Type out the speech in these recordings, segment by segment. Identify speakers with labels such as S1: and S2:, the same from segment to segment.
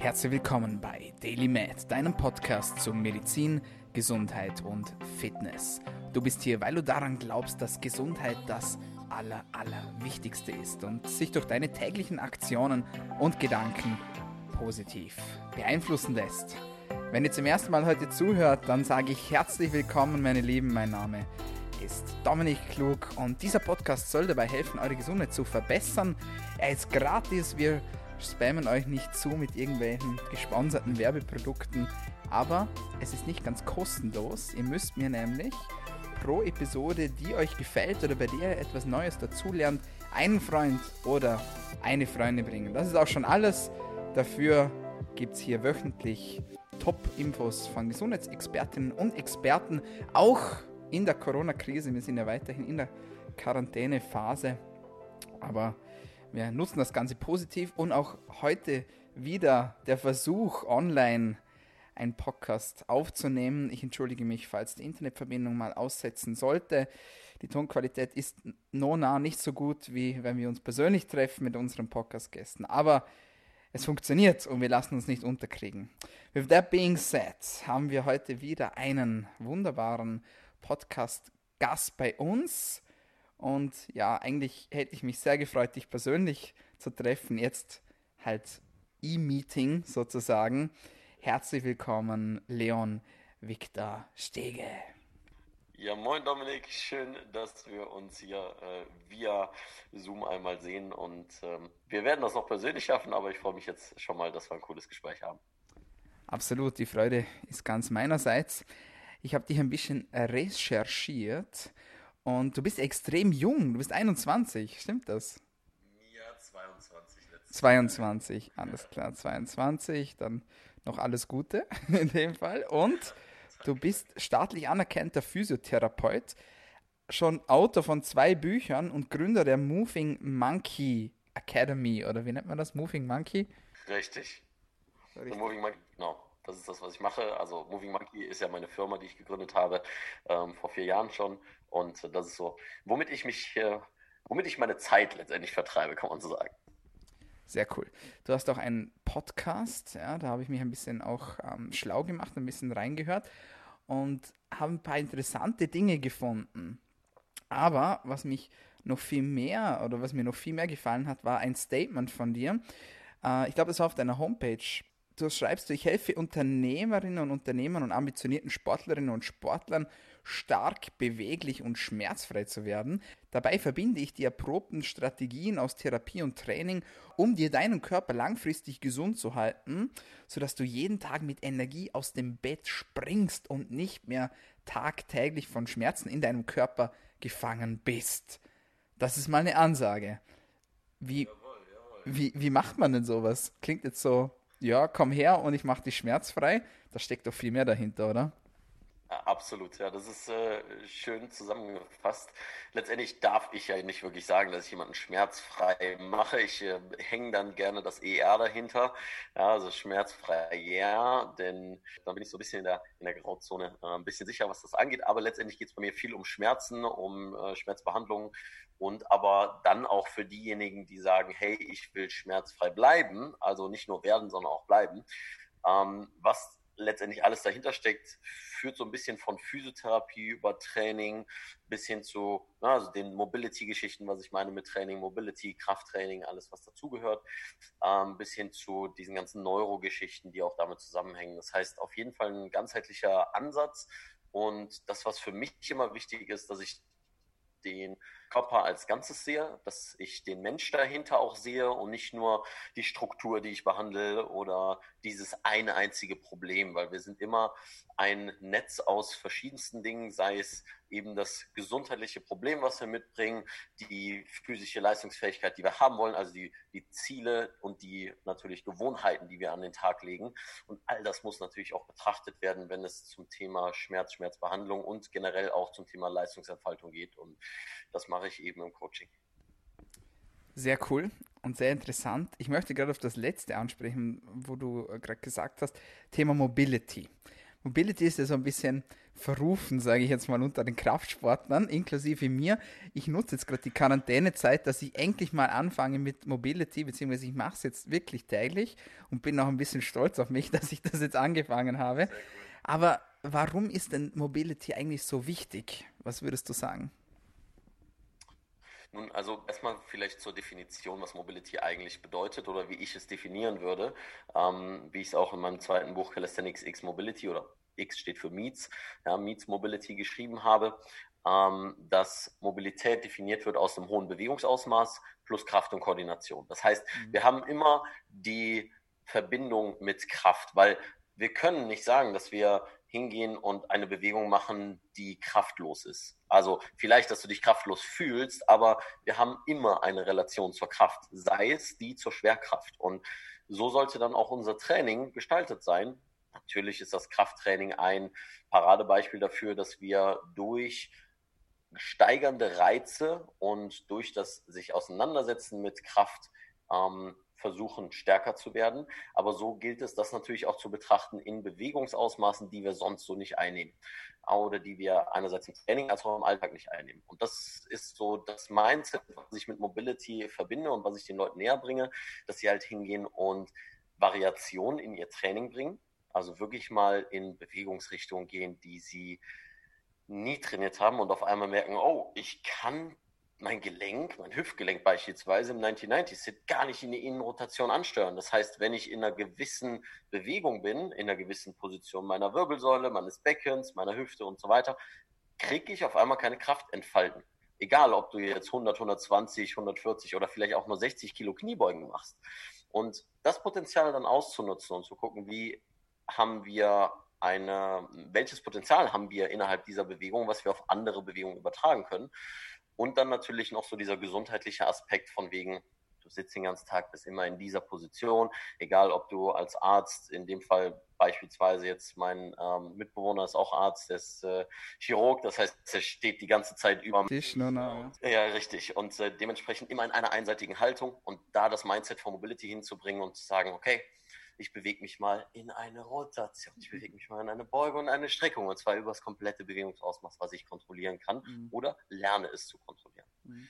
S1: Herzlich willkommen bei Daily Med, deinem Podcast zu Medizin, Gesundheit und Fitness. Du bist hier, weil du daran glaubst, dass Gesundheit das Aller, Allerwichtigste ist und sich durch deine täglichen Aktionen und Gedanken positiv beeinflussen lässt. Wenn ihr zum ersten Mal heute zuhört, dann sage ich herzlich willkommen, meine Lieben. Mein Name ist Dominik Klug und dieser Podcast soll dabei helfen, eure Gesundheit zu verbessern. Er ist gratis, wir spammen euch nicht zu mit irgendwelchen gesponserten Werbeprodukten, aber es ist nicht ganz kostenlos. Ihr müsst mir nämlich pro Episode, die euch gefällt oder bei der ihr etwas Neues dazulernt, einen Freund oder eine Freundin bringen. Das ist auch schon alles. Dafür gibt es hier wöchentlich Top-Infos von Gesundheitsexpertinnen und Experten, auch in der Corona-Krise. Wir sind ja weiterhin in der Quarantänephase, aber wir nutzen das Ganze positiv und auch heute wieder der Versuch, online einen Podcast aufzunehmen. Ich entschuldige mich, falls die Internetverbindung mal aussetzen sollte. Die Tonqualität ist no nah nicht so gut, wie wenn wir uns persönlich treffen mit unseren Podcast-Gästen. Aber es funktioniert und wir lassen uns nicht unterkriegen. With that being said, haben wir heute wieder einen wunderbaren Podcast-Gast bei uns. Und ja, eigentlich hätte ich mich sehr gefreut, dich persönlich zu treffen. Jetzt halt E-Meeting sozusagen. Herzlich willkommen, Leon Victor Stege.
S2: Ja, moin Dominik, schön, dass wir uns hier äh, via Zoom einmal sehen und ähm, wir werden das noch persönlich schaffen, aber ich freue mich jetzt schon mal, dass wir ein cooles Gespräch haben.
S1: Absolut, die Freude ist ganz meinerseits. Ich habe dich ein bisschen recherchiert und du bist extrem jung, du bist 21, stimmt das?
S2: Ja, 22
S1: letztes 22, alles klar, 22, dann noch alles Gute in dem Fall. Und du bist staatlich anerkannter Physiotherapeut, schon Autor von zwei Büchern und Gründer der Moving Monkey Academy, oder wie nennt man das? Moving Monkey?
S2: Richtig. Richtig. Moving Monkey, genau. Das ist das, was ich mache. Also Moving Monkey ist ja meine Firma, die ich gegründet habe, ähm, vor vier Jahren schon. Und das ist so, womit ich mich, äh, womit ich meine Zeit letztendlich vertreibe, kann man so sagen.
S1: Sehr cool. Du hast auch einen Podcast, ja, da habe ich mich ein bisschen auch ähm, schlau gemacht, ein bisschen reingehört und habe ein paar interessante Dinge gefunden. Aber was mich noch viel mehr oder was mir noch viel mehr gefallen hat, war ein Statement von dir. Äh, ich glaube, das war auf deiner Homepage du schreibst, ich helfe Unternehmerinnen und Unternehmern und ambitionierten Sportlerinnen und Sportlern, stark, beweglich und schmerzfrei zu werden. Dabei verbinde ich die erprobten Strategien aus Therapie und Training, um dir deinen Körper langfristig gesund zu halten, sodass du jeden Tag mit Energie aus dem Bett springst und nicht mehr tagtäglich von Schmerzen in deinem Körper gefangen bist. Das ist mal eine Ansage. Wie, wie, wie macht man denn sowas? Klingt jetzt so ja, komm her und ich mache dich schmerzfrei. Da steckt doch viel mehr dahinter, oder?
S2: Absolut, ja, das ist äh, schön zusammengefasst. Letztendlich darf ich ja nicht wirklich sagen, dass ich jemanden schmerzfrei mache. Ich äh, hänge dann gerne das ER dahinter. Ja, also schmerzfrei, ja, denn dann bin ich so ein bisschen in der, in der Grauzone äh, ein bisschen sicher, was das angeht. Aber letztendlich geht es bei mir viel um Schmerzen, um äh, Schmerzbehandlung und aber dann auch für diejenigen, die sagen, hey, ich will schmerzfrei bleiben, also nicht nur werden, sondern auch bleiben. Ähm, was letztendlich alles dahinter steckt, führt so ein bisschen von Physiotherapie über Training bis hin zu na, also den Mobility-Geschichten, was ich meine mit Training, Mobility, Krafttraining, alles was dazugehört, ähm, bis hin zu diesen ganzen Neurogeschichten, die auch damit zusammenhängen. Das heißt auf jeden Fall ein ganzheitlicher Ansatz und das, was für mich immer wichtig ist, dass ich den Körper als Ganzes sehe, dass ich den Mensch dahinter auch sehe und nicht nur die Struktur, die ich behandle oder dieses eine einzige Problem, weil wir sind immer ein Netz aus verschiedensten Dingen, sei es eben das gesundheitliche Problem, was wir mitbringen, die physische Leistungsfähigkeit, die wir haben wollen, also die, die Ziele und die natürlich Gewohnheiten, die wir an den Tag legen. Und all das muss natürlich auch betrachtet werden, wenn es zum Thema Schmerz, Schmerzbehandlung und generell auch zum Thema Leistungsentfaltung geht. Und das mache ich eben im Coaching.
S1: Sehr cool und sehr interessant. Ich möchte gerade auf das letzte ansprechen, wo du gerade gesagt hast, Thema Mobility. Mobility ist ja so ein bisschen verrufen, sage ich jetzt mal, unter den Kraftsportlern, inklusive mir. Ich nutze jetzt gerade die Quarantänezeit, dass ich endlich mal anfange mit Mobility, beziehungsweise ich mache es jetzt wirklich täglich und bin auch ein bisschen stolz auf mich, dass ich das jetzt angefangen habe. Aber warum ist denn Mobility eigentlich so wichtig? Was würdest du sagen?
S2: Nun, also erstmal vielleicht zur Definition, was Mobility eigentlich bedeutet oder wie ich es definieren würde, ähm, wie ich es auch in meinem zweiten Buch Calisthenics X Mobility oder X steht für Meets, ja, Meets Mobility geschrieben habe, ähm, dass Mobilität definiert wird aus einem hohen Bewegungsausmaß plus Kraft und Koordination. Das heißt, mhm. wir haben immer die Verbindung mit Kraft, weil wir können nicht sagen, dass wir hingehen und eine Bewegung machen, die kraftlos ist. Also vielleicht, dass du dich kraftlos fühlst, aber wir haben immer eine Relation zur Kraft, sei es die zur Schwerkraft. Und so sollte dann auch unser Training gestaltet sein. Natürlich ist das Krafttraining ein Paradebeispiel dafür, dass wir durch steigernde Reize und durch das sich auseinandersetzen mit Kraft ähm, versuchen, stärker zu werden. Aber so gilt es, das natürlich auch zu betrachten in Bewegungsausmaßen, die wir sonst so nicht einnehmen. Oder die wir einerseits im Training als auch im Alltag nicht einnehmen. Und das ist so das Mindset, was ich mit Mobility verbinde und was ich den Leuten näher bringe, dass sie halt hingehen und Variation in ihr Training bringen. Also wirklich mal in Bewegungsrichtungen gehen, die sie nie trainiert haben und auf einmal merken, oh, ich kann mein Gelenk, mein Hüftgelenk beispielsweise im 1990-Sit gar nicht in die Innenrotation ansteuern. Das heißt, wenn ich in einer gewissen Bewegung bin, in einer gewissen Position meiner Wirbelsäule, meines Beckens, meiner Hüfte und so weiter, kriege ich auf einmal keine Kraft entfalten. Egal, ob du jetzt 100, 120, 140 oder vielleicht auch nur 60 Kilo Kniebeugen machst. Und das Potenzial dann auszunutzen und zu gucken, wie haben wir eine, welches Potenzial haben wir innerhalb dieser Bewegung, was wir auf andere Bewegungen übertragen können. Und dann natürlich noch so dieser gesundheitliche Aspekt von wegen, du sitzt den ganzen Tag, bist immer in dieser Position, egal ob du als Arzt, in dem Fall beispielsweise jetzt mein ähm, Mitbewohner ist auch Arzt, der ist äh, Chirurg, das heißt, er steht die ganze Zeit über
S1: Tisch, no, no.
S2: Ja, richtig. Und äh, dementsprechend immer in einer einseitigen Haltung und da das Mindset von Mobility hinzubringen und zu sagen, okay, ich bewege mich mal in eine Rotation, ich bewege mich mal in eine Beugung und eine Streckung und zwar über das komplette Bewegungsausmaß, was ich kontrollieren kann mhm. oder lerne es zu kontrollieren. Mhm.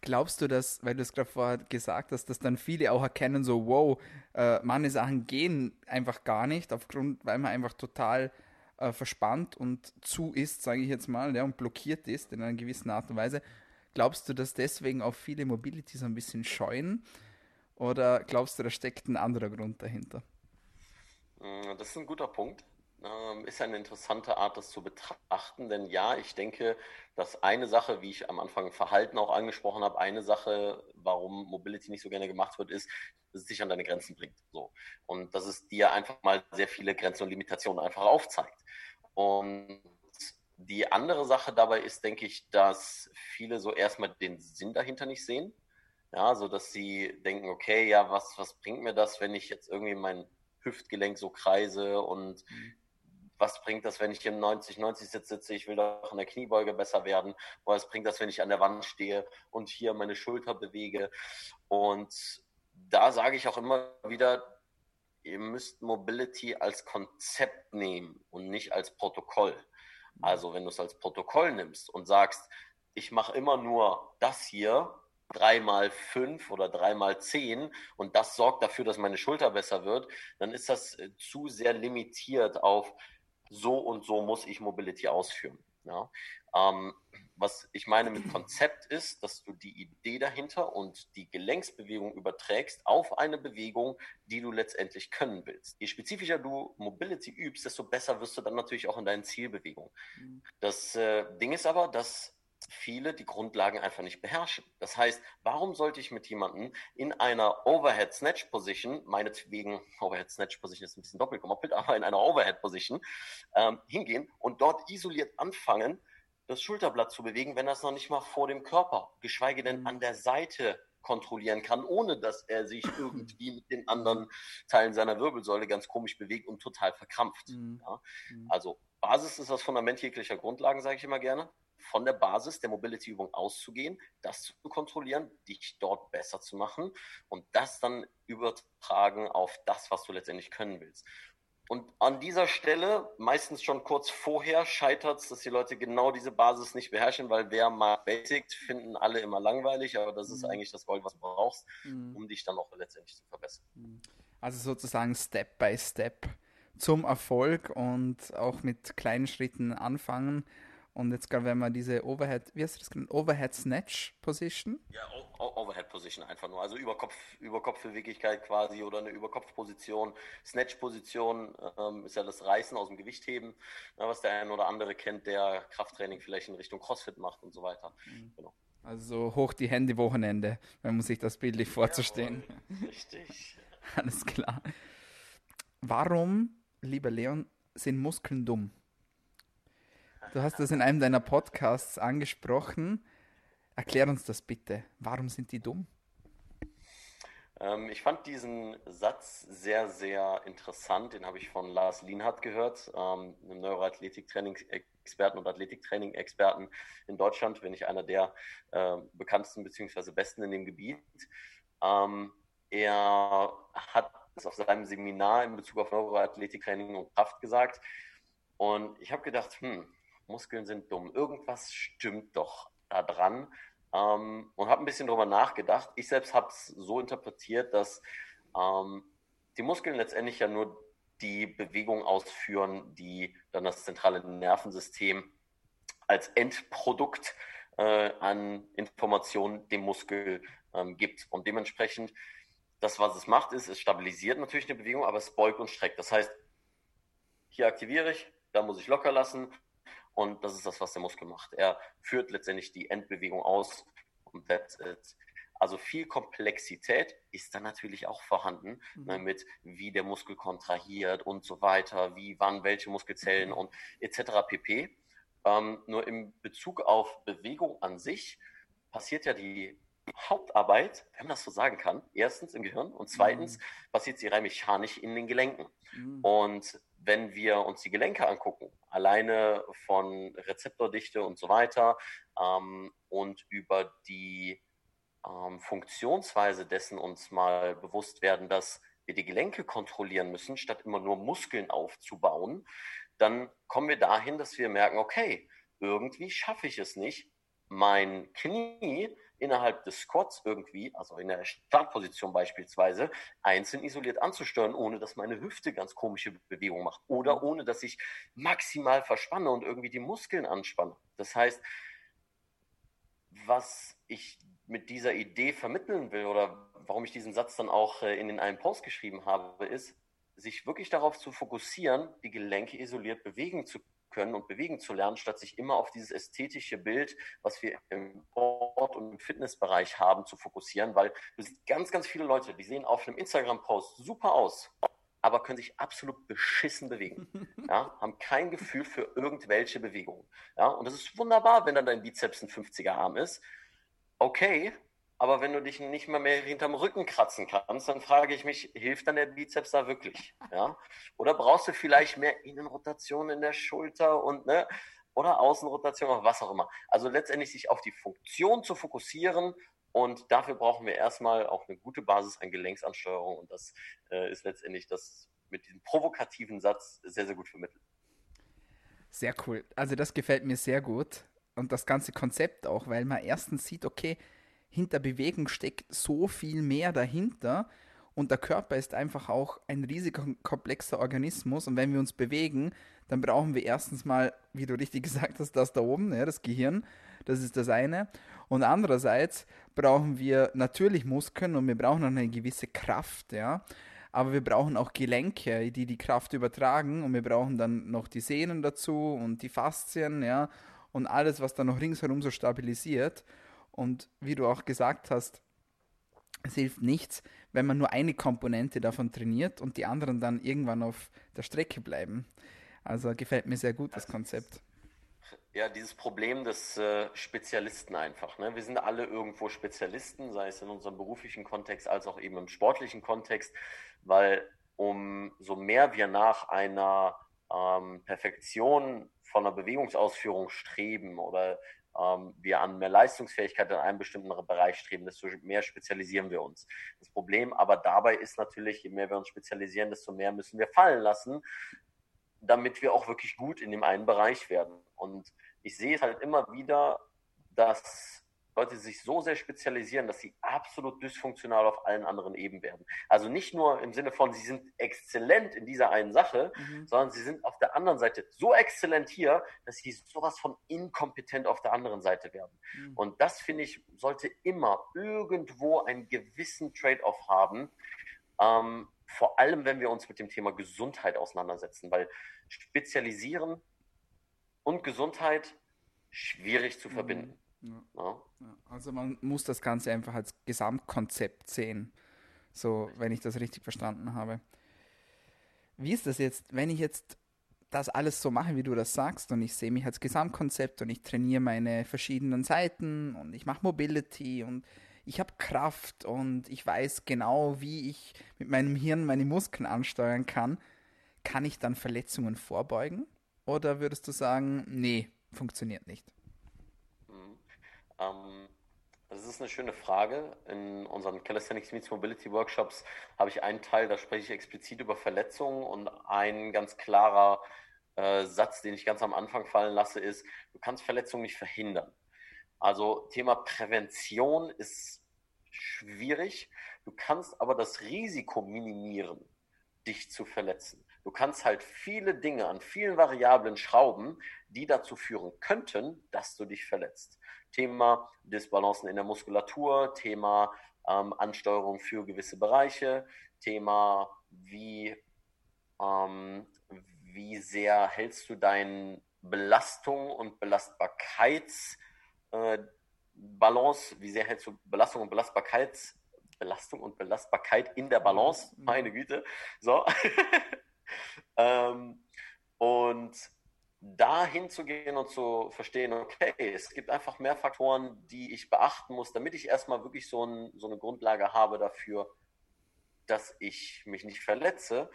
S1: Glaubst du, dass, weil du es gerade vorher gesagt hast, dass dann viele auch erkennen, so, wow, äh, manche Sachen gehen einfach gar nicht, aufgrund, weil man einfach total äh, verspannt und zu ist, sage ich jetzt mal, ja, und blockiert ist in einer gewissen Art und Weise. Glaubst du, dass deswegen auch viele Mobility so ein bisschen scheuen? Oder glaubst du, da steckt ein anderer Grund dahinter?
S2: Mm, das ist ein guter Punkt. Ähm, ist eine interessante Art, das zu betrachten, denn ja, ich denke, dass eine Sache, wie ich am Anfang Verhalten auch angesprochen habe, eine Sache, warum Mobility nicht so gerne gemacht wird, ist, dass es dich an deine Grenzen bringt. So. Und dass es dir einfach mal sehr viele Grenzen und Limitationen einfach aufzeigt. Und die andere Sache dabei ist, denke ich, dass viele so erstmal den Sinn dahinter nicht sehen. Ja, so dass sie denken, okay, ja, was, was bringt mir das, wenn ich jetzt irgendwie mein Hüftgelenk so kreise und mhm. was bringt das, wenn ich im 90-90 Sitz sitze, ich will doch in der Kniebeuge besser werden, oder was bringt das, wenn ich an der Wand stehe und hier meine Schulter bewege und da sage ich auch immer wieder, ihr müsst Mobility als Konzept nehmen und nicht als Protokoll. Mhm. Also wenn du es als Protokoll nimmst und sagst, ich mache immer nur das hier drei mal fünf oder drei mal zehn und das sorgt dafür, dass meine Schulter besser wird, dann ist das äh, zu sehr limitiert auf so und so muss ich Mobility ausführen. Ja? Ähm, was ich meine mit Konzept ist, dass du die Idee dahinter und die Gelenksbewegung überträgst auf eine Bewegung, die du letztendlich können willst. Je spezifischer du Mobility übst, desto besser wirst du dann natürlich auch in deinen Zielbewegungen. Mhm. Das äh, Ding ist aber, dass viele die Grundlagen einfach nicht beherrschen. Das heißt, warum sollte ich mit jemandem in einer Overhead Snatch Position, meinetwegen, Overhead Snatch Position ist ein bisschen doppelt gemoppelt, aber in einer Overhead Position ähm, hingehen und dort isoliert anfangen, das Schulterblatt zu bewegen, wenn das noch nicht mal vor dem Körper, geschweige denn an der Seite kontrollieren kann, ohne dass er sich irgendwie mit den anderen Teilen seiner Wirbelsäule ganz komisch bewegt und total verkrampft. Mhm. Ja? Mhm. Also Basis ist das Fundament jeglicher Grundlagen, sage ich immer gerne von der Basis der Mobility-Übung auszugehen, das zu kontrollieren, dich dort besser zu machen und das dann übertragen auf das, was du letztendlich können willst. und an dieser Stelle, meistens schon kurz vorher, scheitert es, dass die Leute genau diese Basis nicht beherrschen, weil wer mal basic, finden alle immer langweilig, aber das ist mhm. eigentlich das Gold, was du brauchst, mhm. um dich dann auch letztendlich zu verbessern. Mhm.
S1: Also sozusagen Step by Step zum Erfolg und auch mit kleinen Schritten anfangen und jetzt gerade, wenn man diese Overhead, wie heißt das genannt? Overhead Snatch Position?
S2: Ja, Overhead Position einfach nur. Also Überkopf, Überkopfbeweglichkeit quasi oder eine Überkopfposition. Snatch Position ähm, ist ja das Reißen aus dem Gewichtheben, ja, was der ein oder andere kennt, der Krafttraining vielleicht in Richtung Crossfit macht und so weiter. Mhm.
S1: Genau. Also hoch die Hände Wochenende, wenn man sich das bildlich vorzustellen.
S2: Jawohl, richtig.
S1: Alles klar. Warum, lieber Leon, sind Muskeln dumm? Du hast das in einem deiner Podcasts angesprochen. Erklär uns das bitte. Warum sind die dumm?
S2: Ähm, ich fand diesen Satz sehr, sehr interessant. Den habe ich von Lars Lienhardt gehört, ähm, einem Neuroathletik-Training-Experten und Athletiktraining-Experten in Deutschland, wenn nicht einer der äh, bekanntesten bzw. besten in dem Gebiet. Ähm, er hat es auf seinem Seminar in Bezug auf Neuroathletiktraining und Kraft gesagt. Und ich habe gedacht, hm, Muskeln sind dumm. Irgendwas stimmt doch da dran. Ähm, und habe ein bisschen drüber nachgedacht. Ich selbst habe es so interpretiert, dass ähm, die Muskeln letztendlich ja nur die Bewegung ausführen, die dann das zentrale Nervensystem als Endprodukt äh, an Informationen dem Muskel ähm, gibt. Und dementsprechend, das, was es macht, ist, es stabilisiert natürlich eine Bewegung, aber es beugt und streckt. Das heißt, hier aktiviere ich, da muss ich locker lassen, und das ist das, was der Muskel macht. Er führt letztendlich die Endbewegung aus und that's it. Also viel Komplexität ist dann natürlich auch vorhanden, mhm. ne, mit wie der Muskel kontrahiert und so weiter, wie, wann, welche Muskelzellen mhm. und etc. pp. Ähm, nur im Bezug auf Bewegung an sich passiert ja die Hauptarbeit, wenn man das so sagen kann, erstens im Gehirn und zweitens mhm. passiert sie rein mechanisch in den Gelenken. Mhm. Und wenn wir uns die Gelenke angucken, alleine von Rezeptordichte und so weiter ähm, und über die ähm, Funktionsweise dessen uns mal bewusst werden, dass wir die Gelenke kontrollieren müssen, statt immer nur Muskeln aufzubauen, dann kommen wir dahin, dass wir merken, okay, irgendwie schaffe ich es nicht, mein Knie innerhalb des Squats irgendwie, also in der Startposition beispielsweise, einzeln isoliert anzusteuern, ohne dass meine Hüfte ganz komische Bewegungen macht oder mhm. ohne dass ich maximal verspanne und irgendwie die Muskeln anspanne. Das heißt, was ich mit dieser Idee vermitteln will oder warum ich diesen Satz dann auch äh, in den einen Post geschrieben habe, ist, sich wirklich darauf zu fokussieren, die Gelenke isoliert bewegen zu können und bewegen zu lernen, statt sich immer auf dieses ästhetische Bild, was wir im Sport- und im Fitnessbereich haben, zu fokussieren, weil es sind ganz, ganz viele Leute, die sehen auf einem Instagram-Post super aus, aber können sich absolut beschissen bewegen. Ja, haben kein Gefühl für irgendwelche Bewegungen. Ja, und das ist wunderbar, wenn dann dein Bizeps ein 50er Arm ist. Okay, aber wenn du dich nicht mal mehr hinterm Rücken kratzen kannst, dann frage ich mich, hilft dann der Bizeps da wirklich? Ja? Oder brauchst du vielleicht mehr Innenrotation in der Schulter und ne? Oder Außenrotation oder was auch immer. Also letztendlich sich auf die Funktion zu fokussieren und dafür brauchen wir erstmal auch eine gute Basis an Gelenksansteuerung und das äh, ist letztendlich das mit diesem provokativen Satz sehr, sehr gut vermittelt.
S1: Sehr cool. Also das gefällt mir sehr gut und das ganze Konzept auch, weil man erstens sieht, okay, hinter Bewegung steckt so viel mehr dahinter. Und der Körper ist einfach auch ein riesiger, komplexer Organismus. Und wenn wir uns bewegen, dann brauchen wir erstens mal, wie du richtig gesagt hast, das da oben, ja, das Gehirn. Das ist das eine. Und andererseits brauchen wir natürlich Muskeln und wir brauchen auch eine gewisse Kraft, ja. Aber wir brauchen auch Gelenke, die die Kraft übertragen. Und wir brauchen dann noch die Sehnen dazu und die Faszien, ja. Und alles, was dann noch ringsherum so stabilisiert. Und wie du auch gesagt hast, es hilft nichts, wenn man nur eine Komponente davon trainiert und die anderen dann irgendwann auf der Strecke bleiben. Also gefällt mir sehr gut das Konzept.
S2: Ja, dieses Problem des äh, Spezialisten einfach. Ne? Wir sind alle irgendwo Spezialisten, sei es in unserem beruflichen Kontext als auch eben im sportlichen Kontext, weil umso mehr wir nach einer ähm, Perfektion von einer Bewegungsausführung streben oder wir an mehr Leistungsfähigkeit in einem bestimmten Bereich streben, desto mehr spezialisieren wir uns. Das Problem aber dabei ist natürlich, je mehr wir uns spezialisieren, desto mehr müssen wir fallen lassen, damit wir auch wirklich gut in dem einen Bereich werden. Und ich sehe es halt immer wieder, dass Leute sich so sehr spezialisieren, dass sie absolut dysfunktional auf allen anderen Ebenen werden. Also nicht nur im Sinne von, sie sind exzellent in dieser einen Sache, mhm. sondern sie sind auf der anderen Seite so exzellent hier, dass sie sowas von inkompetent auf der anderen Seite werden. Mhm. Und das, finde ich, sollte immer irgendwo einen gewissen Trade-off haben. Ähm, vor allem, wenn wir uns mit dem Thema Gesundheit auseinandersetzen, weil Spezialisieren und Gesundheit schwierig zu mhm.
S1: Ja. Ja. Also man muss das Ganze einfach als Gesamtkonzept sehen, so wenn ich das richtig verstanden habe. Wie ist das jetzt, wenn ich jetzt das alles so mache, wie du das sagst, und ich sehe mich als Gesamtkonzept und ich trainiere meine verschiedenen Seiten und ich mache Mobility und ich habe Kraft und ich weiß genau, wie ich mit meinem Hirn meine Muskeln ansteuern kann, kann ich dann Verletzungen vorbeugen? Oder würdest du sagen, nee, funktioniert nicht?
S2: Ähm, das ist eine schöne Frage. In unseren Calisthenics Meets Mobility Workshops habe ich einen Teil, da spreche ich explizit über Verletzungen und ein ganz klarer äh, Satz, den ich ganz am Anfang fallen lasse, ist, du kannst Verletzungen nicht verhindern. Also Thema Prävention ist schwierig. Du kannst aber das Risiko minimieren, dich zu verletzen. Du kannst halt viele Dinge an vielen Variablen schrauben, die dazu führen könnten, dass du dich verletzt. Thema Disbalancen in der Muskulatur, Thema ähm, Ansteuerung für gewisse Bereiche, Thema wie, ähm, wie sehr hältst du deine Belastung und Belastbarkeitsbalance, äh, wie sehr hältst du Belastung und Belastbarkeits Belastung und Belastbarkeit in der Balance, mhm. meine Güte. So. ähm, und da hinzugehen und zu verstehen, okay, es gibt einfach mehr Faktoren, die ich beachten muss, damit ich erstmal wirklich so, ein, so eine Grundlage habe dafür, dass ich mich nicht verletze.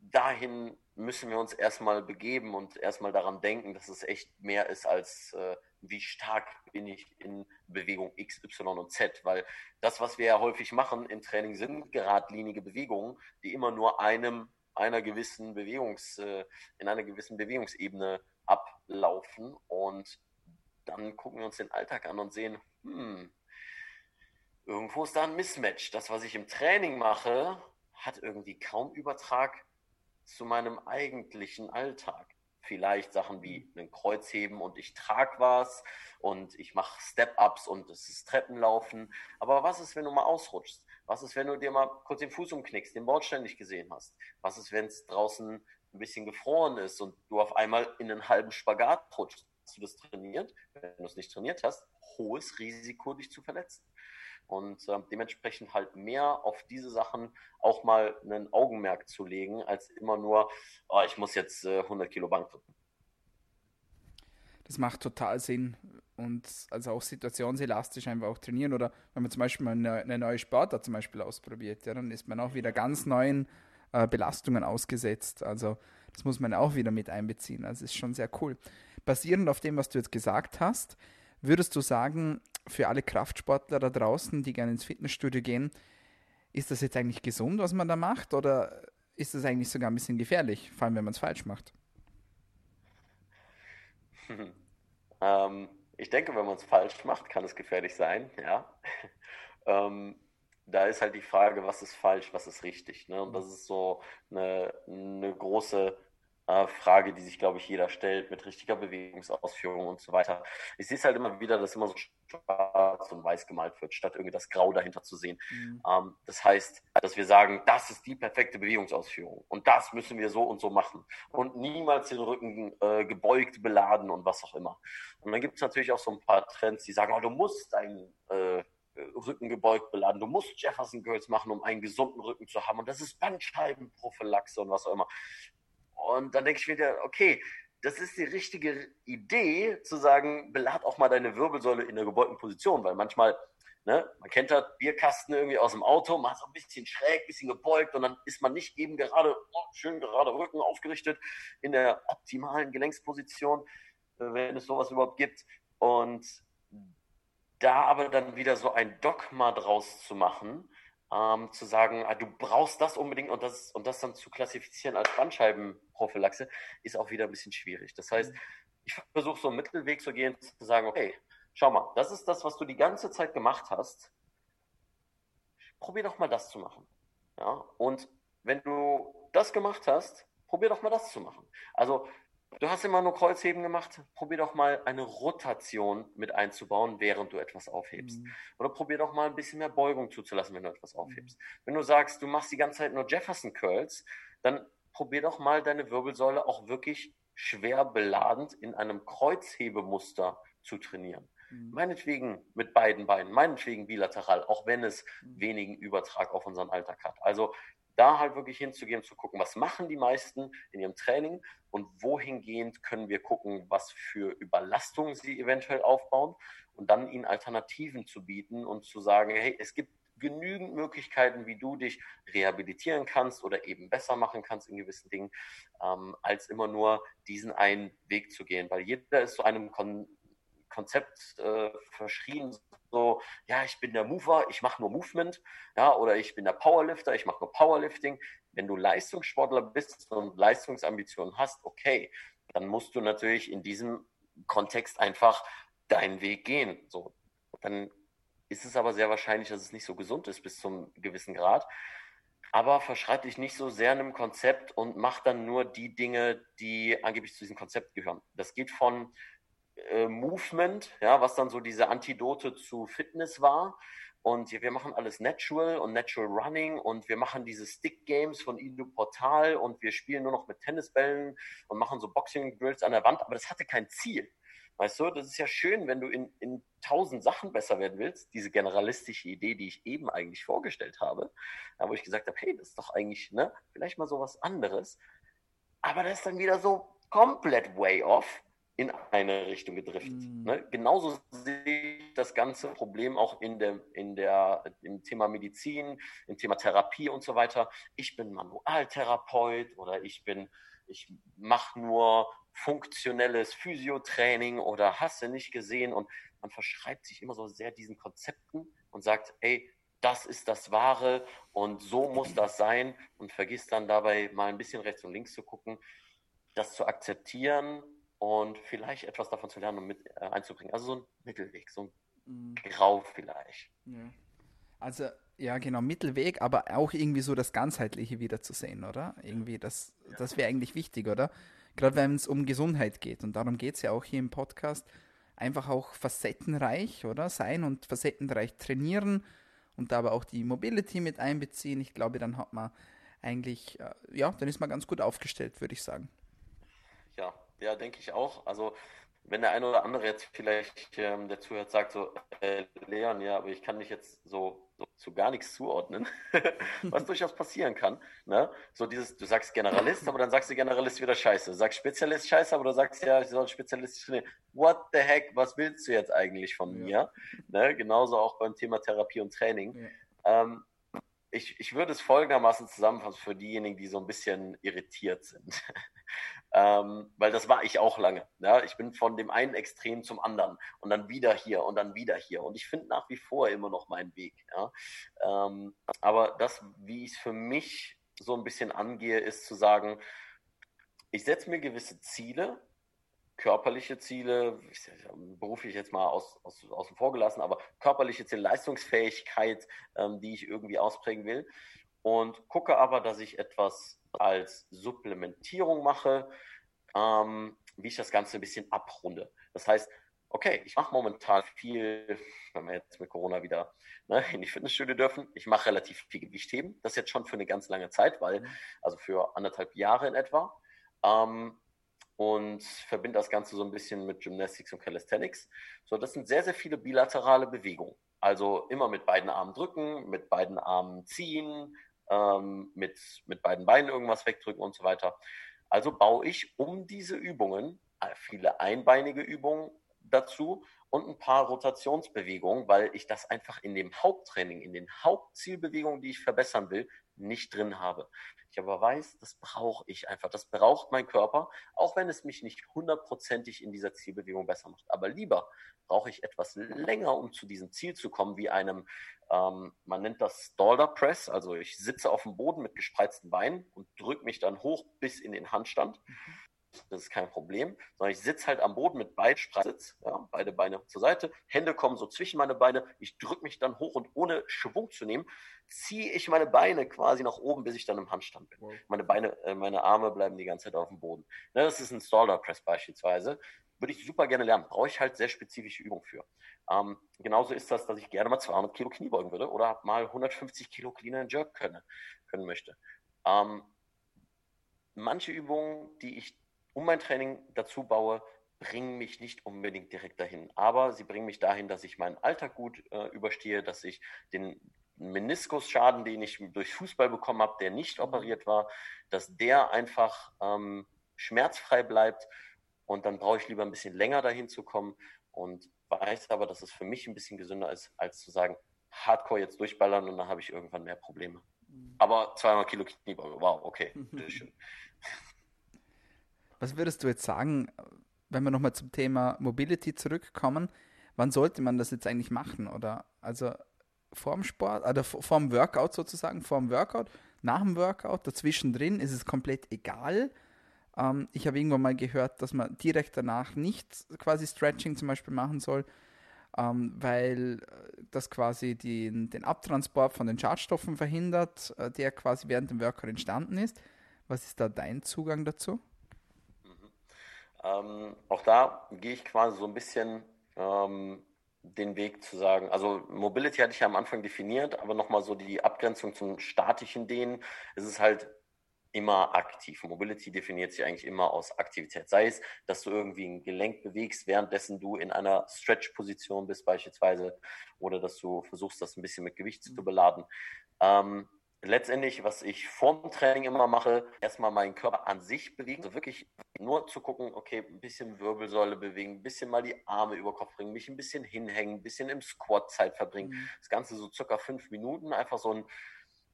S2: Dahin müssen wir uns erstmal begeben und erstmal daran denken, dass es echt mehr ist als äh, wie stark bin ich in Bewegung X, Y und Z, weil das, was wir ja häufig machen im Training, sind geradlinige Bewegungen, die immer nur einem einer gewissen Bewegungs, äh, in einer gewissen Bewegungsebene ablaufen. Und dann gucken wir uns den Alltag an und sehen, hm, irgendwo ist da ein Mismatch. Das, was ich im Training mache, hat irgendwie kaum Übertrag zu meinem eigentlichen Alltag. Vielleicht Sachen wie einen Kreuzheben und ich trage was und ich mache Step-Ups und es ist Treppenlaufen. Aber was ist, wenn du mal ausrutschst? Was ist, wenn du dir mal kurz den Fuß umknickst, den Bordstein nicht gesehen hast? Was ist, wenn es draußen ein bisschen gefroren ist und du auf einmal in einen halben Spagat rutschst? Hast du das trainiert? Wenn du es nicht trainiert hast, hohes Risiko, dich zu verletzen. Und äh, dementsprechend halt mehr auf diese Sachen auch mal einen Augenmerk zu legen, als immer nur, oh, ich muss jetzt äh, 100 Kilo Bank drücken.
S1: Das macht total Sinn, und also auch situationselastisch einfach auch trainieren. Oder wenn man zum Beispiel mal eine, neue Sportart zum Beispiel ausprobiert, ja, dann ist man auch wieder ganz neuen äh, Belastungen ausgesetzt. Also das muss man auch wieder mit einbeziehen. Also ist schon sehr cool. Basierend auf dem, was du jetzt gesagt hast, würdest du sagen, für alle Kraftsportler da draußen, die gerne ins Fitnessstudio gehen, ist das jetzt eigentlich gesund, was man da macht? Oder ist das eigentlich sogar ein bisschen gefährlich, vor allem wenn man es falsch macht?
S2: ähm, ich denke, wenn man es falsch macht, kann es gefährlich sein, ja. ähm, da ist halt die Frage, was ist falsch, was ist richtig. Ne? Und das ist so eine, eine große äh, Frage, die sich, glaube ich, jeder stellt mit richtiger Bewegungsausführung und so weiter. Ich sehe es halt immer wieder, dass immer so schwarz und weiß gemalt wird, statt irgendwie das Grau dahinter zu sehen. Mhm. Ähm, das heißt, dass wir sagen, das ist die perfekte Bewegungsausführung und das müssen wir so und so machen und niemals den Rücken äh, gebeugt beladen und was auch immer. Und dann gibt es natürlich auch so ein paar Trends, die sagen, oh, du musst deinen äh, Rücken gebeugt beladen. Du musst Jefferson Girls machen, um einen gesunden Rücken zu haben. Und das ist Bandscheibenprophylaxe und was auch immer. Und dann denke ich mir, okay, das ist die richtige Idee, zu sagen, belad auch mal deine Wirbelsäule in der gebeugten Position, weil manchmal, ne, man kennt das Bierkasten irgendwie aus dem Auto, man so ein bisschen schräg, ein bisschen gebeugt und dann ist man nicht eben gerade, oh, schön gerade Rücken aufgerichtet in der optimalen Gelenksposition, äh, wenn es sowas überhaupt gibt. Und da aber dann wieder so ein Dogma draus zu machen, ähm, zu sagen, ah, du brauchst das unbedingt und das, und das dann zu klassifizieren als Bandscheibenprophylaxe, ist auch wieder ein bisschen schwierig. Das heißt, mhm. ich versuche so einen Mittelweg zu gehen, zu sagen, okay, schau mal, das ist das, was du die ganze Zeit gemacht hast. Probier doch mal das zu machen. Ja? Und wenn du das gemacht hast, probier doch mal das zu machen. Also Du hast immer nur Kreuzheben gemacht. Probier doch mal eine Rotation mit einzubauen, während du etwas aufhebst. Mhm. Oder probier doch mal ein bisschen mehr Beugung zuzulassen, wenn du etwas aufhebst. Mhm. Wenn du sagst, du machst die ganze Zeit nur Jefferson Curls, dann probier doch mal deine Wirbelsäule auch wirklich schwer beladend in einem Kreuzhebemuster zu trainieren. Mhm. Meinetwegen mit beiden Beinen, meinetwegen bilateral, auch wenn es mhm. wenigen Übertrag auf unseren Alltag hat. Also da halt wirklich hinzugehen, zu gucken, was machen die meisten in ihrem Training und wohingehend können wir gucken, was für Überlastungen sie eventuell aufbauen und dann ihnen Alternativen zu bieten und zu sagen, hey, es gibt genügend Möglichkeiten, wie du dich rehabilitieren kannst oder eben besser machen kannst in gewissen Dingen, ähm, als immer nur diesen einen Weg zu gehen. Weil jeder ist zu einem Kon Konzept äh, verschrien, so, ja, ich bin der Mover, ich mache nur Movement, ja, oder ich bin der Powerlifter, ich mache nur Powerlifting. Wenn du Leistungssportler bist und Leistungsambitionen hast, okay, dann musst du natürlich in diesem Kontext einfach deinen Weg gehen. So, dann ist es aber sehr wahrscheinlich, dass es nicht so gesund ist bis zum gewissen Grad. Aber verschreib dich nicht so sehr einem Konzept und mach dann nur die Dinge, die angeblich zu diesem Konzept gehören. Das geht von äh, Movement, ja, was dann so diese Antidote zu Fitness war. Und wir machen alles natural und natural running und wir machen diese Stick Games von Ido Portal und wir spielen nur noch mit Tennisbällen und machen so Boxing Drills an der Wand, aber das hatte kein Ziel. Weißt du, das ist ja schön, wenn du in, in tausend Sachen besser werden willst. Diese generalistische Idee, die ich eben eigentlich vorgestellt habe, wo ich gesagt habe, hey, das ist doch eigentlich, ne, vielleicht mal so was anderes. Aber das ist dann wieder so komplett way off in eine Richtung gedriftet. Mhm. Ne? Genauso sehe ich das ganze Problem auch in der, in der, im Thema Medizin, im Thema Therapie und so weiter. Ich bin Manualtherapeut oder ich bin, ich mache nur funktionelles Physiotraining oder hasse nicht gesehen und man verschreibt sich immer so sehr diesen Konzepten und sagt, ey, das ist das Wahre und so muss das sein und vergisst dann dabei mal ein bisschen rechts und links zu gucken, das zu akzeptieren und vielleicht etwas davon zu lernen und mit äh, einzubringen. Also so ein Mittelweg, so ein mhm. Grau vielleicht.
S1: Ja. Also ja, genau, Mittelweg, aber auch irgendwie so das Ganzheitliche wieder zu sehen, oder? Irgendwie, das, das wäre eigentlich wichtig, oder? Gerade wenn es um Gesundheit geht. Und darum geht es ja auch hier im Podcast. Einfach auch facettenreich, oder? Sein und facettenreich trainieren und aber auch die Mobility mit einbeziehen. Ich glaube, dann hat man eigentlich, äh, ja, dann ist man ganz gut aufgestellt, würde ich sagen.
S2: Ja, denke ich auch. Also wenn der eine oder andere jetzt vielleicht, ähm, der zuhört, sagt so, äh, Leon, ja, aber ich kann dich jetzt so, so zu gar nichts zuordnen, was durchaus passieren kann. Ne? So dieses, du sagst Generalist, aber dann sagst du Generalist wieder scheiße. Du sagst Spezialist scheiße, aber du sagst ja, ich soll Spezialist trainieren. What the heck, was willst du jetzt eigentlich von mir? Ja. Ne? Genauso auch beim Thema Therapie und Training. Ja. Ähm, ich, ich würde es folgendermaßen zusammenfassen für diejenigen, die so ein bisschen irritiert sind. Ähm, weil das war ich auch lange. Ja? Ich bin von dem einen Extrem zum anderen und dann wieder hier und dann wieder hier. Und ich finde nach wie vor immer noch meinen Weg. Ja? Ähm, aber das, wie ich es für mich so ein bisschen angehe, ist zu sagen, ich setze mir gewisse Ziele, körperliche Ziele, beruflich jetzt mal aus, aus, außen vor gelassen, aber körperliche Ziele, Leistungsfähigkeit, ähm, die ich irgendwie ausprägen will. Und gucke aber, dass ich etwas als Supplementierung mache, ähm, wie ich das Ganze ein bisschen abrunde. Das heißt, okay, ich mache momentan viel, wenn wir jetzt mit Corona wieder ne, in die Fitnessstudio dürfen, ich mache relativ viel Gewichtheben. Das jetzt schon für eine ganz lange Zeit, weil, mhm. also für anderthalb Jahre in etwa. Ähm, und verbinde das Ganze so ein bisschen mit Gymnastics und Calisthenics. So, das sind sehr, sehr viele bilaterale Bewegungen. Also immer mit beiden Armen drücken, mit beiden Armen ziehen, ähm, mit, mit beiden Beinen irgendwas wegdrücken und so weiter. Also baue ich um diese Übungen äh, viele einbeinige Übungen dazu und ein paar Rotationsbewegungen, weil ich das einfach in dem Haupttraining, in den Hauptzielbewegungen, die ich verbessern will, nicht drin habe. Ich aber weiß, das brauche ich einfach. Das braucht mein Körper, auch wenn es mich nicht hundertprozentig in dieser Zielbewegung besser macht. Aber lieber brauche ich etwas länger, um zu diesem Ziel zu kommen, wie einem, ähm, man nennt das Stalder Press. Also ich sitze auf dem Boden mit gespreizten Beinen und drücke mich dann hoch bis in den Handstand. Mhm das ist kein Problem, sondern ich sitze halt am Boden mit Beidspreiz, ja, beide Beine zur Seite, Hände kommen so zwischen meine Beine, ich drücke mich dann hoch und ohne Schwung zu nehmen, ziehe ich meine Beine quasi nach oben, bis ich dann im Handstand bin. Meine Beine, äh, meine Arme bleiben die ganze Zeit auf dem Boden. Ne, das ist ein Stalder Press beispielsweise. Würde ich super gerne lernen. Brauche ich halt sehr spezifische Übung für. Ähm, genauso ist das, dass ich gerne mal 200 Kilo Knie beugen würde oder mal 150 Kilo Clean and Jerk können, können möchte. Ähm, manche Übungen, die ich um mein Training dazu baue, bringen mich nicht unbedingt direkt dahin. Aber sie bringen mich dahin, dass ich meinen Alltag gut äh, überstehe, dass ich den Meniskusschaden, den ich durch Fußball bekommen habe, der nicht operiert war, dass der einfach ähm, schmerzfrei bleibt. Und dann brauche ich lieber ein bisschen länger dahin zu kommen und weiß aber, dass es für mich ein bisschen gesünder ist, als zu sagen, Hardcore jetzt durchballern und dann habe ich irgendwann mehr Probleme. Mhm. Aber 200 Kilo Kniebeuge, wow, okay, schön.
S1: Was würdest du jetzt sagen, wenn wir nochmal zum Thema Mobility zurückkommen? Wann sollte man das jetzt eigentlich machen? Oder also vorm Sport, oder vorm Workout sozusagen, vorm Workout, nach dem Workout, dazwischen drin ist es komplett egal. Ähm, ich habe irgendwann mal gehört, dass man direkt danach nicht quasi Stretching zum Beispiel machen soll, ähm, weil äh, das quasi den, den Abtransport von den Schadstoffen verhindert, äh, der quasi während dem Workout entstanden ist. Was ist da dein Zugang dazu?
S2: Ähm, auch da gehe ich quasi so ein bisschen ähm, den Weg zu sagen, also Mobility hatte ich ja am Anfang definiert, aber nochmal so die Abgrenzung zum statischen Dehnen, es ist halt immer aktiv. Mobility definiert sich eigentlich immer aus Aktivität. Sei es, dass du irgendwie ein Gelenk bewegst, währenddessen du in einer Stretch-Position bist beispielsweise, oder dass du versuchst, das ein bisschen mit Gewicht zu beladen. Ähm, letztendlich, was ich vorm Training immer mache, erstmal meinen Körper an sich bewegen, also wirklich nur zu gucken, okay, ein bisschen Wirbelsäule bewegen, ein bisschen mal die Arme über Kopf bringen, mich ein bisschen hinhängen, ein bisschen im Squat Zeit verbringen. Mhm. Das Ganze so circa fünf Minuten, einfach so ein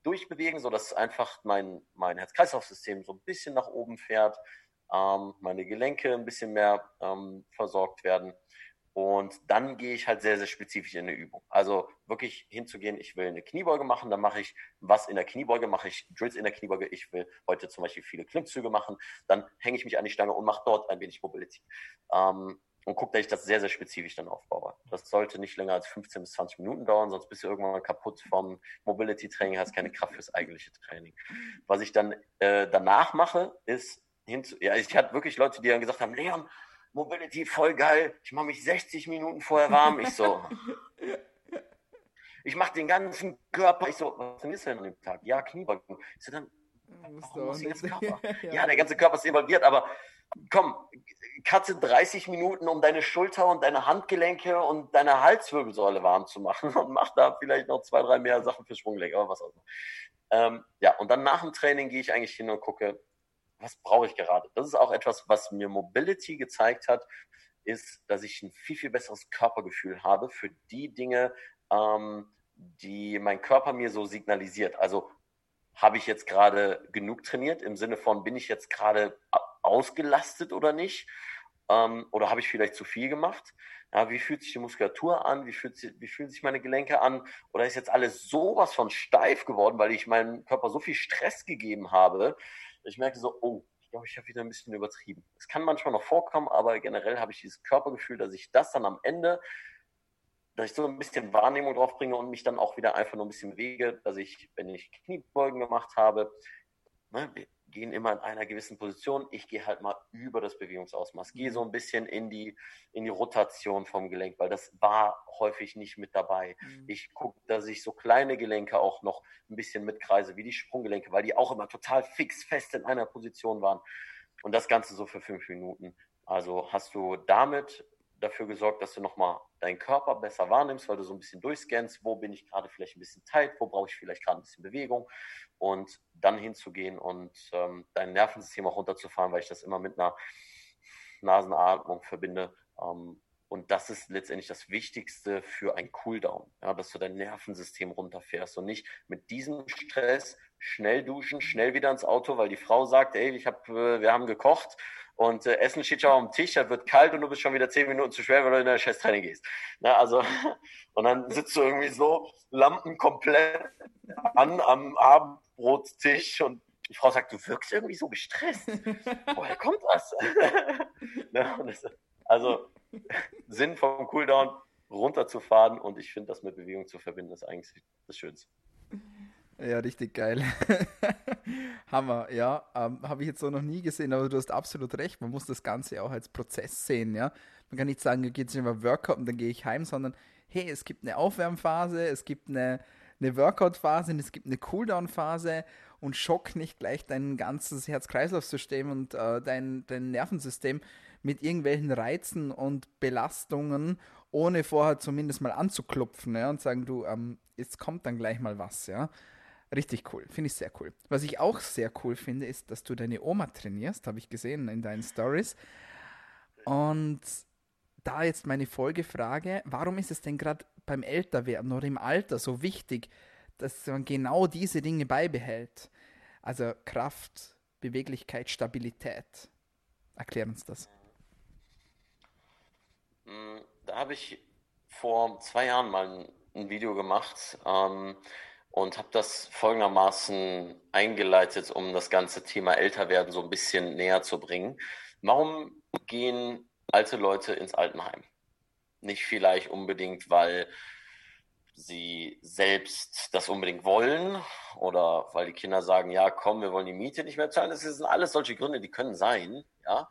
S2: Durchbewegen, sodass einfach mein, mein Herz-Kreislauf-System so ein bisschen nach oben fährt, ähm, meine Gelenke ein bisschen mehr ähm, versorgt werden und dann gehe ich halt sehr, sehr spezifisch in eine Übung. Also wirklich hinzugehen, ich will eine Kniebeuge machen, dann mache ich was in der Kniebeuge, mache ich Drills in der Kniebeuge. Ich will heute zum Beispiel viele Klimmzüge machen, dann hänge ich mich an die Stange und mache dort ein wenig Mobility. Ähm, und gucke, dass ich das sehr, sehr spezifisch dann aufbaue. Das sollte nicht länger als 15 bis 20 Minuten dauern, sonst bist du irgendwann mal kaputt vom Mobility-Training, hast keine Kraft fürs eigentliche Training. Was ich dann äh, danach mache, ist hinzu, ja, ich hatte wirklich Leute, die dann gesagt haben, Leon, Mobility voll geil. Ich mache mich 60 Minuten vorher warm. Ich so. Ich mache den ganzen Körper. Ich so, was du denn an dem Tag? Ja, Kniebeugen. Ich so, dann, warum muss der Körper? ja. ja, der ganze Körper ist involviert, aber komm, katze 30 Minuten, um deine Schulter und deine Handgelenke und deine Halswirbelsäule warm zu machen und mach da vielleicht noch zwei, drei mehr Sachen für Schwunggelenk, aber was auch immer. Ähm, ja, und dann nach dem Training gehe ich eigentlich hin und gucke, was brauche ich gerade? Das ist auch etwas, was mir Mobility gezeigt hat, ist, dass ich ein viel, viel besseres Körpergefühl habe für die Dinge, ähm, die mein Körper mir so signalisiert. Also habe ich jetzt gerade genug trainiert im Sinne von, bin ich jetzt gerade ausgelastet oder nicht? Ähm, oder habe ich vielleicht zu viel gemacht? Ja, wie fühlt sich die Muskulatur an? Wie, fühlt sich, wie fühlen sich meine Gelenke an? Oder ist jetzt alles sowas von steif geworden, weil ich meinem Körper so viel Stress gegeben habe, ich merke so, oh, ich glaube, ich habe wieder ein bisschen übertrieben. Es kann manchmal noch vorkommen, aber generell habe ich dieses Körpergefühl, dass ich das dann am Ende, dass ich so ein bisschen Wahrnehmung drauf bringe und mich dann auch wieder einfach nur ein bisschen bewege, dass ich, wenn ich Kniebeugen gemacht habe, ne, gehen immer in einer gewissen Position. Ich gehe halt mal über das Bewegungsausmaß, gehe so ein bisschen in die, in die Rotation vom Gelenk, weil das war häufig nicht mit dabei. Mhm. Ich gucke, dass ich so kleine Gelenke auch noch ein bisschen mitkreise, wie die Sprunggelenke, weil die auch immer total fix fest in einer Position waren. Und das Ganze so für fünf Minuten. Also hast du damit dafür gesorgt, dass du nochmal deinen Körper besser wahrnimmst, weil du so ein bisschen durchscannst, wo bin ich gerade vielleicht ein bisschen tight, wo brauche ich vielleicht gerade ein bisschen Bewegung und dann hinzugehen und ähm, dein Nervensystem auch runterzufahren, weil ich das immer mit einer Nasenatmung verbinde. Ähm, Und das ist letztendlich das Wichtigste für ein Cooldown, ja, dass du dein Nervensystem runterfährst und nicht mit diesem Stress schnell duschen, schnell wieder ins Auto, weil die Frau sagt, ey, ich hab, äh, wir haben gekocht und äh, Essen steht schon auf dem Tisch, das wird kalt und du bist schon wieder zehn Minuten zu schwer, weil du in der Chesttraining gehst. Na, also, und dann sitzt du irgendwie so, Lampen komplett an am Abendbrottisch und die Frau sagt, du wirkst irgendwie so gestresst. Woher kommt das? Na, das also, Sinn vom Cooldown, runterzufahren und ich finde, das mit Bewegung zu verbinden, ist eigentlich das Schönste.
S1: Ja, richtig geil. Hammer, ja. Ähm, Habe ich jetzt so noch nie gesehen, aber du hast absolut recht. Man muss das Ganze auch als Prozess sehen, ja. Man kann nicht sagen, geht nicht mehr Workout und dann gehe ich heim, sondern hey, es gibt eine Aufwärmphase, es gibt eine, eine Workout-Phase und es gibt eine Cooldown-Phase und schock nicht gleich dein ganzes Herz-Kreislauf-System und äh, dein, dein Nervensystem mit irgendwelchen Reizen und Belastungen, ohne vorher zumindest mal anzuklopfen ja, und sagen, du, ähm, jetzt kommt dann gleich mal was, ja. Richtig cool, finde ich sehr cool. Was ich auch sehr cool finde, ist, dass du deine Oma trainierst, habe ich gesehen in deinen Stories. Und da jetzt meine Folgefrage, warum ist es denn gerade beim Älterwerden oder im Alter so wichtig, dass man genau diese Dinge beibehält? Also Kraft, Beweglichkeit, Stabilität. Erklär uns das.
S2: Mm, da habe ich vor zwei Jahren mal ein, ein Video gemacht. Ähm, und habe das folgendermaßen eingeleitet, um das ganze Thema Älterwerden so ein bisschen näher zu bringen. Warum gehen alte Leute ins Altenheim? Nicht vielleicht unbedingt, weil sie selbst das unbedingt wollen oder weil die Kinder sagen, ja, komm, wir wollen die Miete nicht mehr zahlen. Das sind alles solche Gründe, die können sein, ja.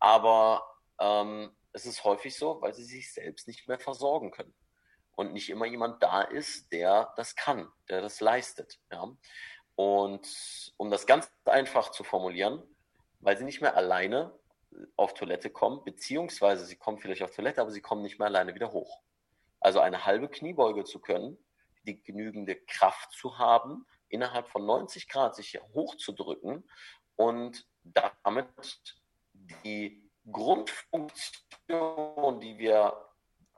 S2: Aber ähm, es ist häufig so, weil sie sich selbst nicht mehr versorgen können und nicht immer jemand da ist, der das kann, der das leistet. Ja? Und um das ganz einfach zu formulieren, weil sie nicht mehr alleine auf Toilette kommen, beziehungsweise sie kommen vielleicht auf Toilette, aber sie kommen nicht mehr alleine wieder hoch. Also eine halbe Kniebeuge zu können, die genügende Kraft zu haben, innerhalb von 90 Grad sich hochzudrücken und damit die Grundfunktion, die wir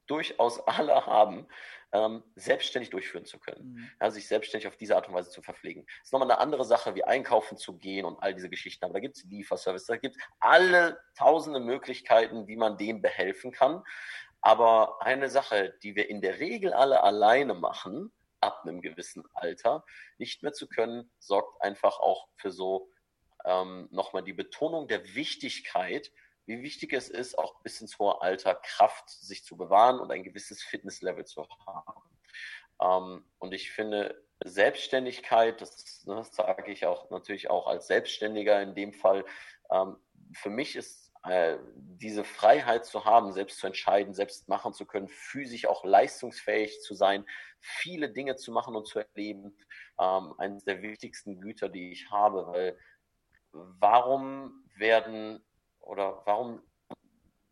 S2: durchaus alle haben, ähm, selbstständig durchführen zu können. Mhm. Ja, sich selbstständig auf diese Art und Weise zu verpflegen. Das ist nochmal eine andere Sache, wie einkaufen zu gehen und all diese Geschichten. Aber da gibt es Lieferservice, da gibt es alle tausende Möglichkeiten, wie man dem behelfen kann. Aber eine Sache, die wir in der Regel alle alleine machen, ab einem gewissen Alter, nicht mehr zu können, sorgt einfach auch für so ähm, nochmal die Betonung der Wichtigkeit, wie wichtig es ist, auch bis ins hohe Alter Kraft sich zu bewahren und ein gewisses Fitnesslevel zu haben. Ähm, und ich finde, Selbstständigkeit, das, ne, das sage ich auch natürlich auch als Selbstständiger in dem Fall, ähm, für mich ist äh, diese Freiheit zu haben, selbst zu entscheiden, selbst machen zu können, physisch auch leistungsfähig zu sein, viele Dinge zu machen und zu erleben, ähm, eines der wichtigsten Güter, die ich habe, weil warum werden oder warum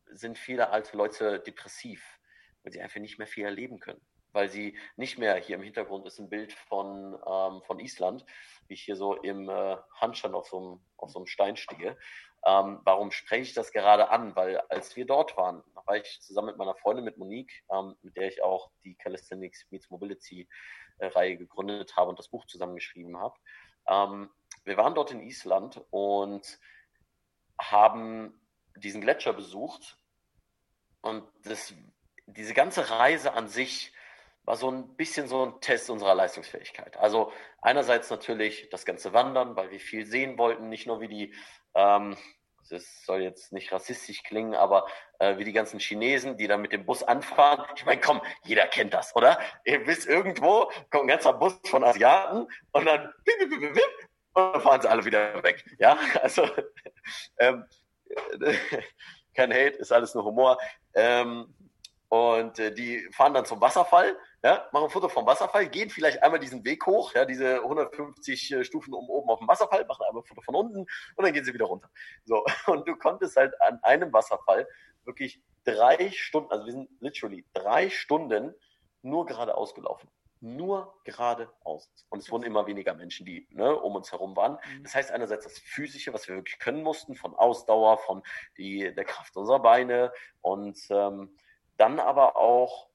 S2: sind viele alte Leute depressiv? Weil sie einfach nicht mehr viel erleben können. Weil sie nicht mehr, hier im Hintergrund ist ein Bild von, ähm, von Island, wie ich hier so im äh, Handstand auf so, einem, auf so einem Stein stehe. Ähm, warum spreche ich das gerade an? Weil als wir dort waren, war ich zusammen mit meiner Freundin, mit Monique, ähm, mit der ich auch die Calisthenics Meets Mobility äh, Reihe gegründet habe und das Buch zusammengeschrieben habe. Ähm, wir waren dort in Island und haben diesen Gletscher besucht und das, diese ganze Reise an sich war so ein bisschen so ein Test unserer Leistungsfähigkeit. Also einerseits natürlich das ganze Wandern, weil wir viel sehen wollten, nicht nur wie die, ähm, das soll jetzt nicht rassistisch klingen, aber äh, wie die ganzen Chinesen, die dann mit dem Bus anfahren. Ich meine, komm, jeder kennt das, oder? Ihr wisst irgendwo, kommt ein ganzer Bus von Asiaten und dann und dann fahren sie alle wieder weg. Ja, also ähm, kein Hate, ist alles nur Humor. Ähm, und äh, die fahren dann zum Wasserfall, ja, machen ein Foto vom Wasserfall, gehen vielleicht einmal diesen Weg hoch, ja, diese 150 äh, Stufen um oben auf dem Wasserfall, machen einmal ein Foto von unten und dann gehen sie wieder runter. So, und du konntest halt an einem Wasserfall wirklich drei Stunden, also wir sind literally drei Stunden nur geradeaus gelaufen nur geradeaus. Und es wurden immer weniger Menschen, die ne, um uns herum waren. Mhm. Das heißt einerseits das Physische, was wir wirklich können mussten, von Ausdauer, von die, der Kraft unserer Beine und ähm, dann aber auch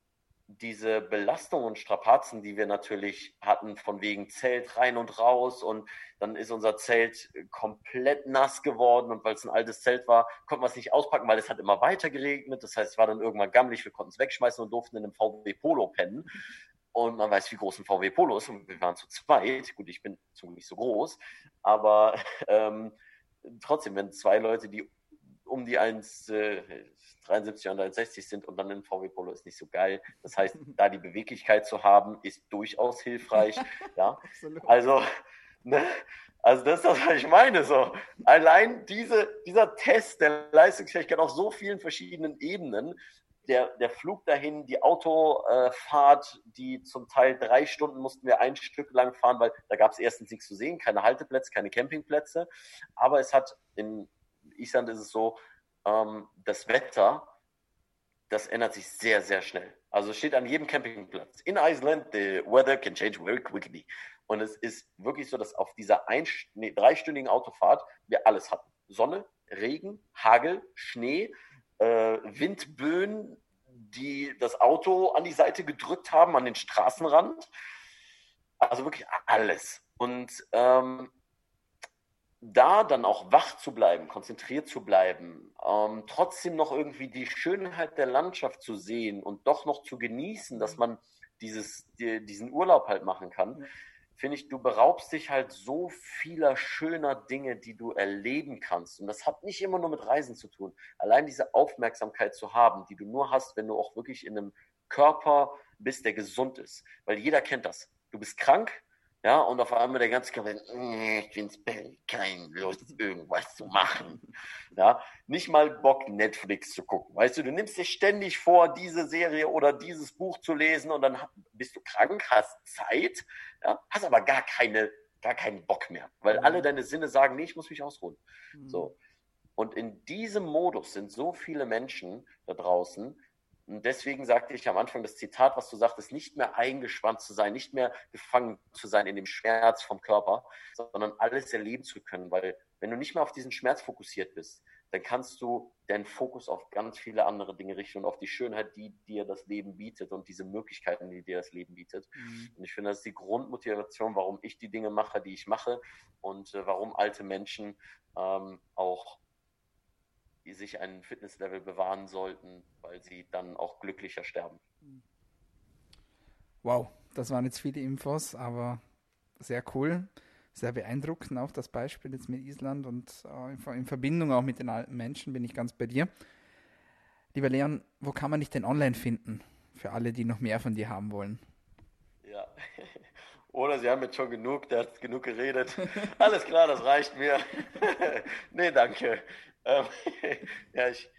S2: diese Belastungen und Strapazen, die wir natürlich hatten, von wegen Zelt rein und raus und dann ist unser Zelt komplett nass geworden und weil es ein altes Zelt war, konnten wir es nicht auspacken, weil es hat immer weiter geregnet. Das heißt, es war dann irgendwann gammelig, wir konnten es wegschmeißen und durften in einem VW Polo pennen. Und man weiß, wie groß ein VW Polo ist und wir waren zu zweit. Gut, ich bin zum Glück nicht so groß, aber ähm, trotzdem, wenn zwei Leute, die um die 1,73 äh, und 1,60 sind und dann ein VW Polo ist nicht so geil. Das heißt, da die Beweglichkeit zu haben, ist durchaus hilfreich. ja, also, ne? also das ist das, was ich meine. So. Allein diese, dieser Test der Leistungsfähigkeit auf so vielen verschiedenen Ebenen, der, der Flug dahin, die Autofahrt, die zum Teil drei Stunden mussten wir ein Stück lang fahren, weil da gab es erstens nichts zu sehen, keine Halteplätze, keine Campingplätze. Aber es hat in Island ist es so, ähm, das Wetter, das ändert sich sehr, sehr schnell. Also steht an jedem Campingplatz. In Iceland, the weather can change very quickly. Und es ist wirklich so, dass auf dieser ein, nee, dreistündigen Autofahrt wir alles hatten. Sonne, Regen, Hagel, Schnee, äh, Windböen, die das Auto an die Seite gedrückt haben, an den Straßenrand. Also wirklich alles. Und ähm, da dann auch wach zu bleiben, konzentriert zu bleiben, ähm, trotzdem noch irgendwie die Schönheit der Landschaft zu sehen und doch noch zu genießen, dass man dieses, die, diesen Urlaub halt machen kann, finde ich, du beraubst dich halt so vieler schöner Dinge, die du erleben kannst. Und das hat nicht immer nur mit Reisen zu tun. Allein diese Aufmerksamkeit zu haben, die du nur hast, wenn du auch wirklich in einem Körper bist, der gesund ist. Weil jeder kennt das. Du bist krank, ja, und auf einmal der ganze Körper, ich bin's keine Lust, irgendwas zu machen. Ja, nicht mal Bock, Netflix zu gucken. Weißt du, du nimmst dir ständig vor, diese Serie oder dieses Buch zu lesen und dann bist du krank, hast Zeit, ja, hast aber gar keine, gar keinen Bock mehr, weil mhm. alle deine Sinne sagen, nee, ich muss mich ausruhen. Mhm. So. Und in diesem Modus sind so viele Menschen da draußen, und deswegen sagte ich am Anfang das Zitat, was du sagtest, nicht mehr eingespannt zu sein, nicht mehr gefangen zu sein in dem Schmerz vom Körper, sondern alles erleben zu können. Weil wenn du nicht mehr auf diesen Schmerz fokussiert bist, dann kannst du deinen Fokus auf ganz viele andere Dinge richten und auf die Schönheit, die dir das Leben bietet und diese Möglichkeiten, die dir das Leben bietet. Mhm. Und ich finde, das ist die Grundmotivation, warum ich die Dinge mache, die ich mache und äh, warum alte Menschen ähm, auch die sich ein Fitnesslevel bewahren sollten, weil sie dann auch glücklicher sterben.
S1: Wow, das waren jetzt viele Infos, aber sehr cool, sehr beeindruckend auch das Beispiel jetzt mit Island und äh, in Verbindung auch mit den alten Menschen bin ich ganz bei dir. Lieber Leon, wo kann man dich denn online finden? Für alle, die noch mehr von dir haben wollen.
S2: Oder Sie haben jetzt schon genug, der hat genug geredet. Alles klar, das reicht mir. nee, danke. Ähm, ja, ich,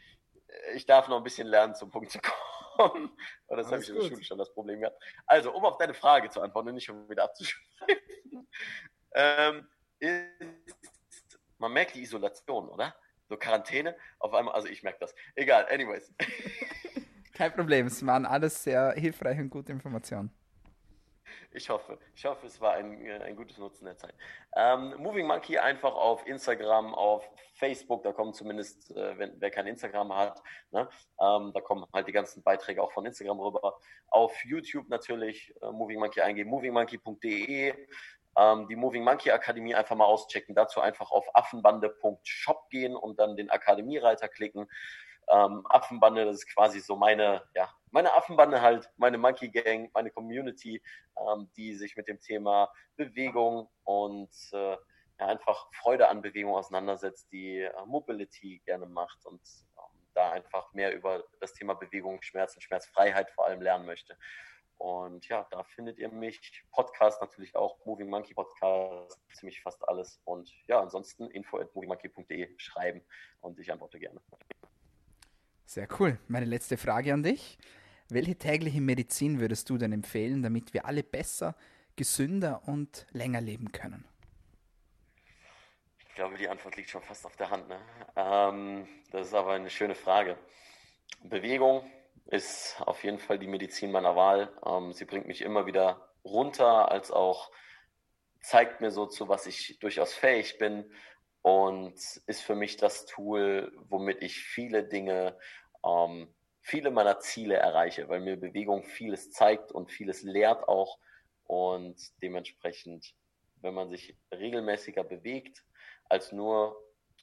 S2: ich darf noch ein bisschen lernen, zum Punkt zu kommen. Und das habe ich in der Schule schon das Problem gehabt. Also, um auf deine Frage zu antworten und nicht um wieder abzuschreiben. ähm, ist, man merkt die Isolation, oder? So Quarantäne, auf einmal, also ich merke das. Egal, anyways.
S1: Kein Problem, es waren alles sehr hilfreiche und gute Informationen.
S2: Ich hoffe, ich hoffe, es war ein, äh, ein gutes Nutzen der Zeit. Ähm, Moving Monkey einfach auf Instagram, auf Facebook, da kommen zumindest, äh, wenn, wer kein Instagram hat, ne, ähm, da kommen halt die ganzen Beiträge auch von Instagram rüber. Auf YouTube natürlich äh, Moving Monkey eingeben, movingmonkey.de, ähm, die Moving Monkey Akademie einfach mal auschecken, dazu einfach auf affenbande.shop gehen und dann den Akademiereiter klicken. Ähm, Affenbande, das ist quasi so meine, ja, meine Affenbande halt, meine Monkey Gang, meine Community, ähm, die sich mit dem Thema Bewegung und äh, ja, einfach Freude an Bewegung auseinandersetzt, die äh, Mobility gerne macht und ähm, da einfach mehr über das Thema Bewegung, Schmerz und Schmerzfreiheit vor allem lernen möchte. Und ja, da findet ihr mich. Podcast natürlich auch, Moving Monkey Podcast, ziemlich fast alles. Und ja, ansonsten info at movingmonkey.de schreiben und ich antworte gerne.
S1: Sehr cool. Meine letzte Frage an dich. Welche tägliche Medizin würdest du denn empfehlen, damit wir alle besser, gesünder und länger leben können?
S2: Ich glaube, die Antwort liegt schon fast auf der Hand. Ne? Ähm, das ist aber eine schöne Frage. Bewegung ist auf jeden Fall die Medizin meiner Wahl. Ähm, sie bringt mich immer wieder runter, als auch zeigt mir so zu, was ich durchaus fähig bin und ist für mich das Tool, womit ich viele Dinge ähm, viele meiner Ziele erreiche, weil mir Bewegung vieles zeigt und vieles lehrt auch. Und dementsprechend, wenn man sich regelmäßiger bewegt, als nur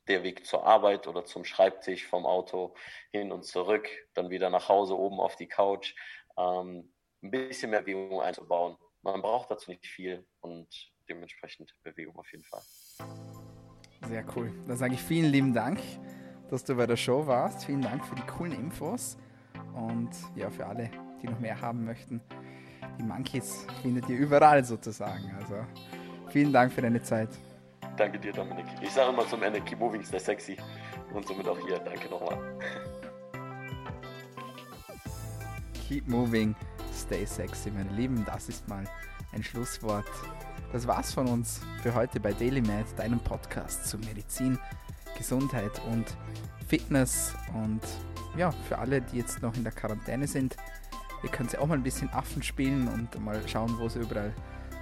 S2: der Weg zur Arbeit oder zum Schreibtisch vom Auto hin und zurück, dann wieder nach Hause oben auf die Couch, ähm, ein bisschen mehr Bewegung einzubauen. Man braucht dazu nicht viel und dementsprechend Bewegung auf jeden Fall.
S1: Sehr cool. Dann sage ich vielen lieben Dank, dass du bei der Show warst. Vielen Dank für die coolen Infos. Und ja, für alle, die noch mehr haben möchten, die Monkeys findet ihr überall sozusagen. Also vielen Dank für deine Zeit.
S2: Danke dir, Dominik. Ich sage immer zum Ende, keep moving, stay sexy. Und somit auch hier. Danke nochmal.
S1: Keep moving, stay sexy, meine Lieben. Das ist mal ein Schlusswort. Das war's von uns für heute bei DailyMed, deinem Podcast zu Medizin, Gesundheit und Fitness. Und ja, für alle, die jetzt noch in der Quarantäne sind, ihr könnt ja auch mal ein bisschen Affen spielen und mal schauen, wo sie überall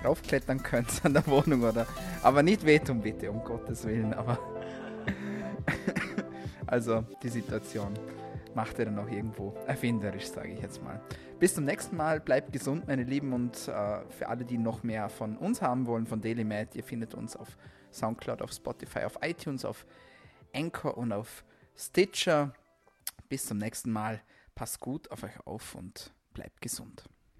S1: raufklettern könnt an der Wohnung oder. Aber nicht wehtun, bitte, um Gottes Willen. Aber. also, die Situation macht er dann auch irgendwo erfinderisch, sage ich jetzt mal. Bis zum nächsten Mal, bleibt gesund, meine Lieben, und äh, für alle, die noch mehr von uns haben wollen, von DailyMed, ihr findet uns auf Soundcloud, auf Spotify, auf iTunes, auf Anchor und auf Stitcher. Bis zum nächsten Mal, passt gut auf euch auf und bleibt gesund.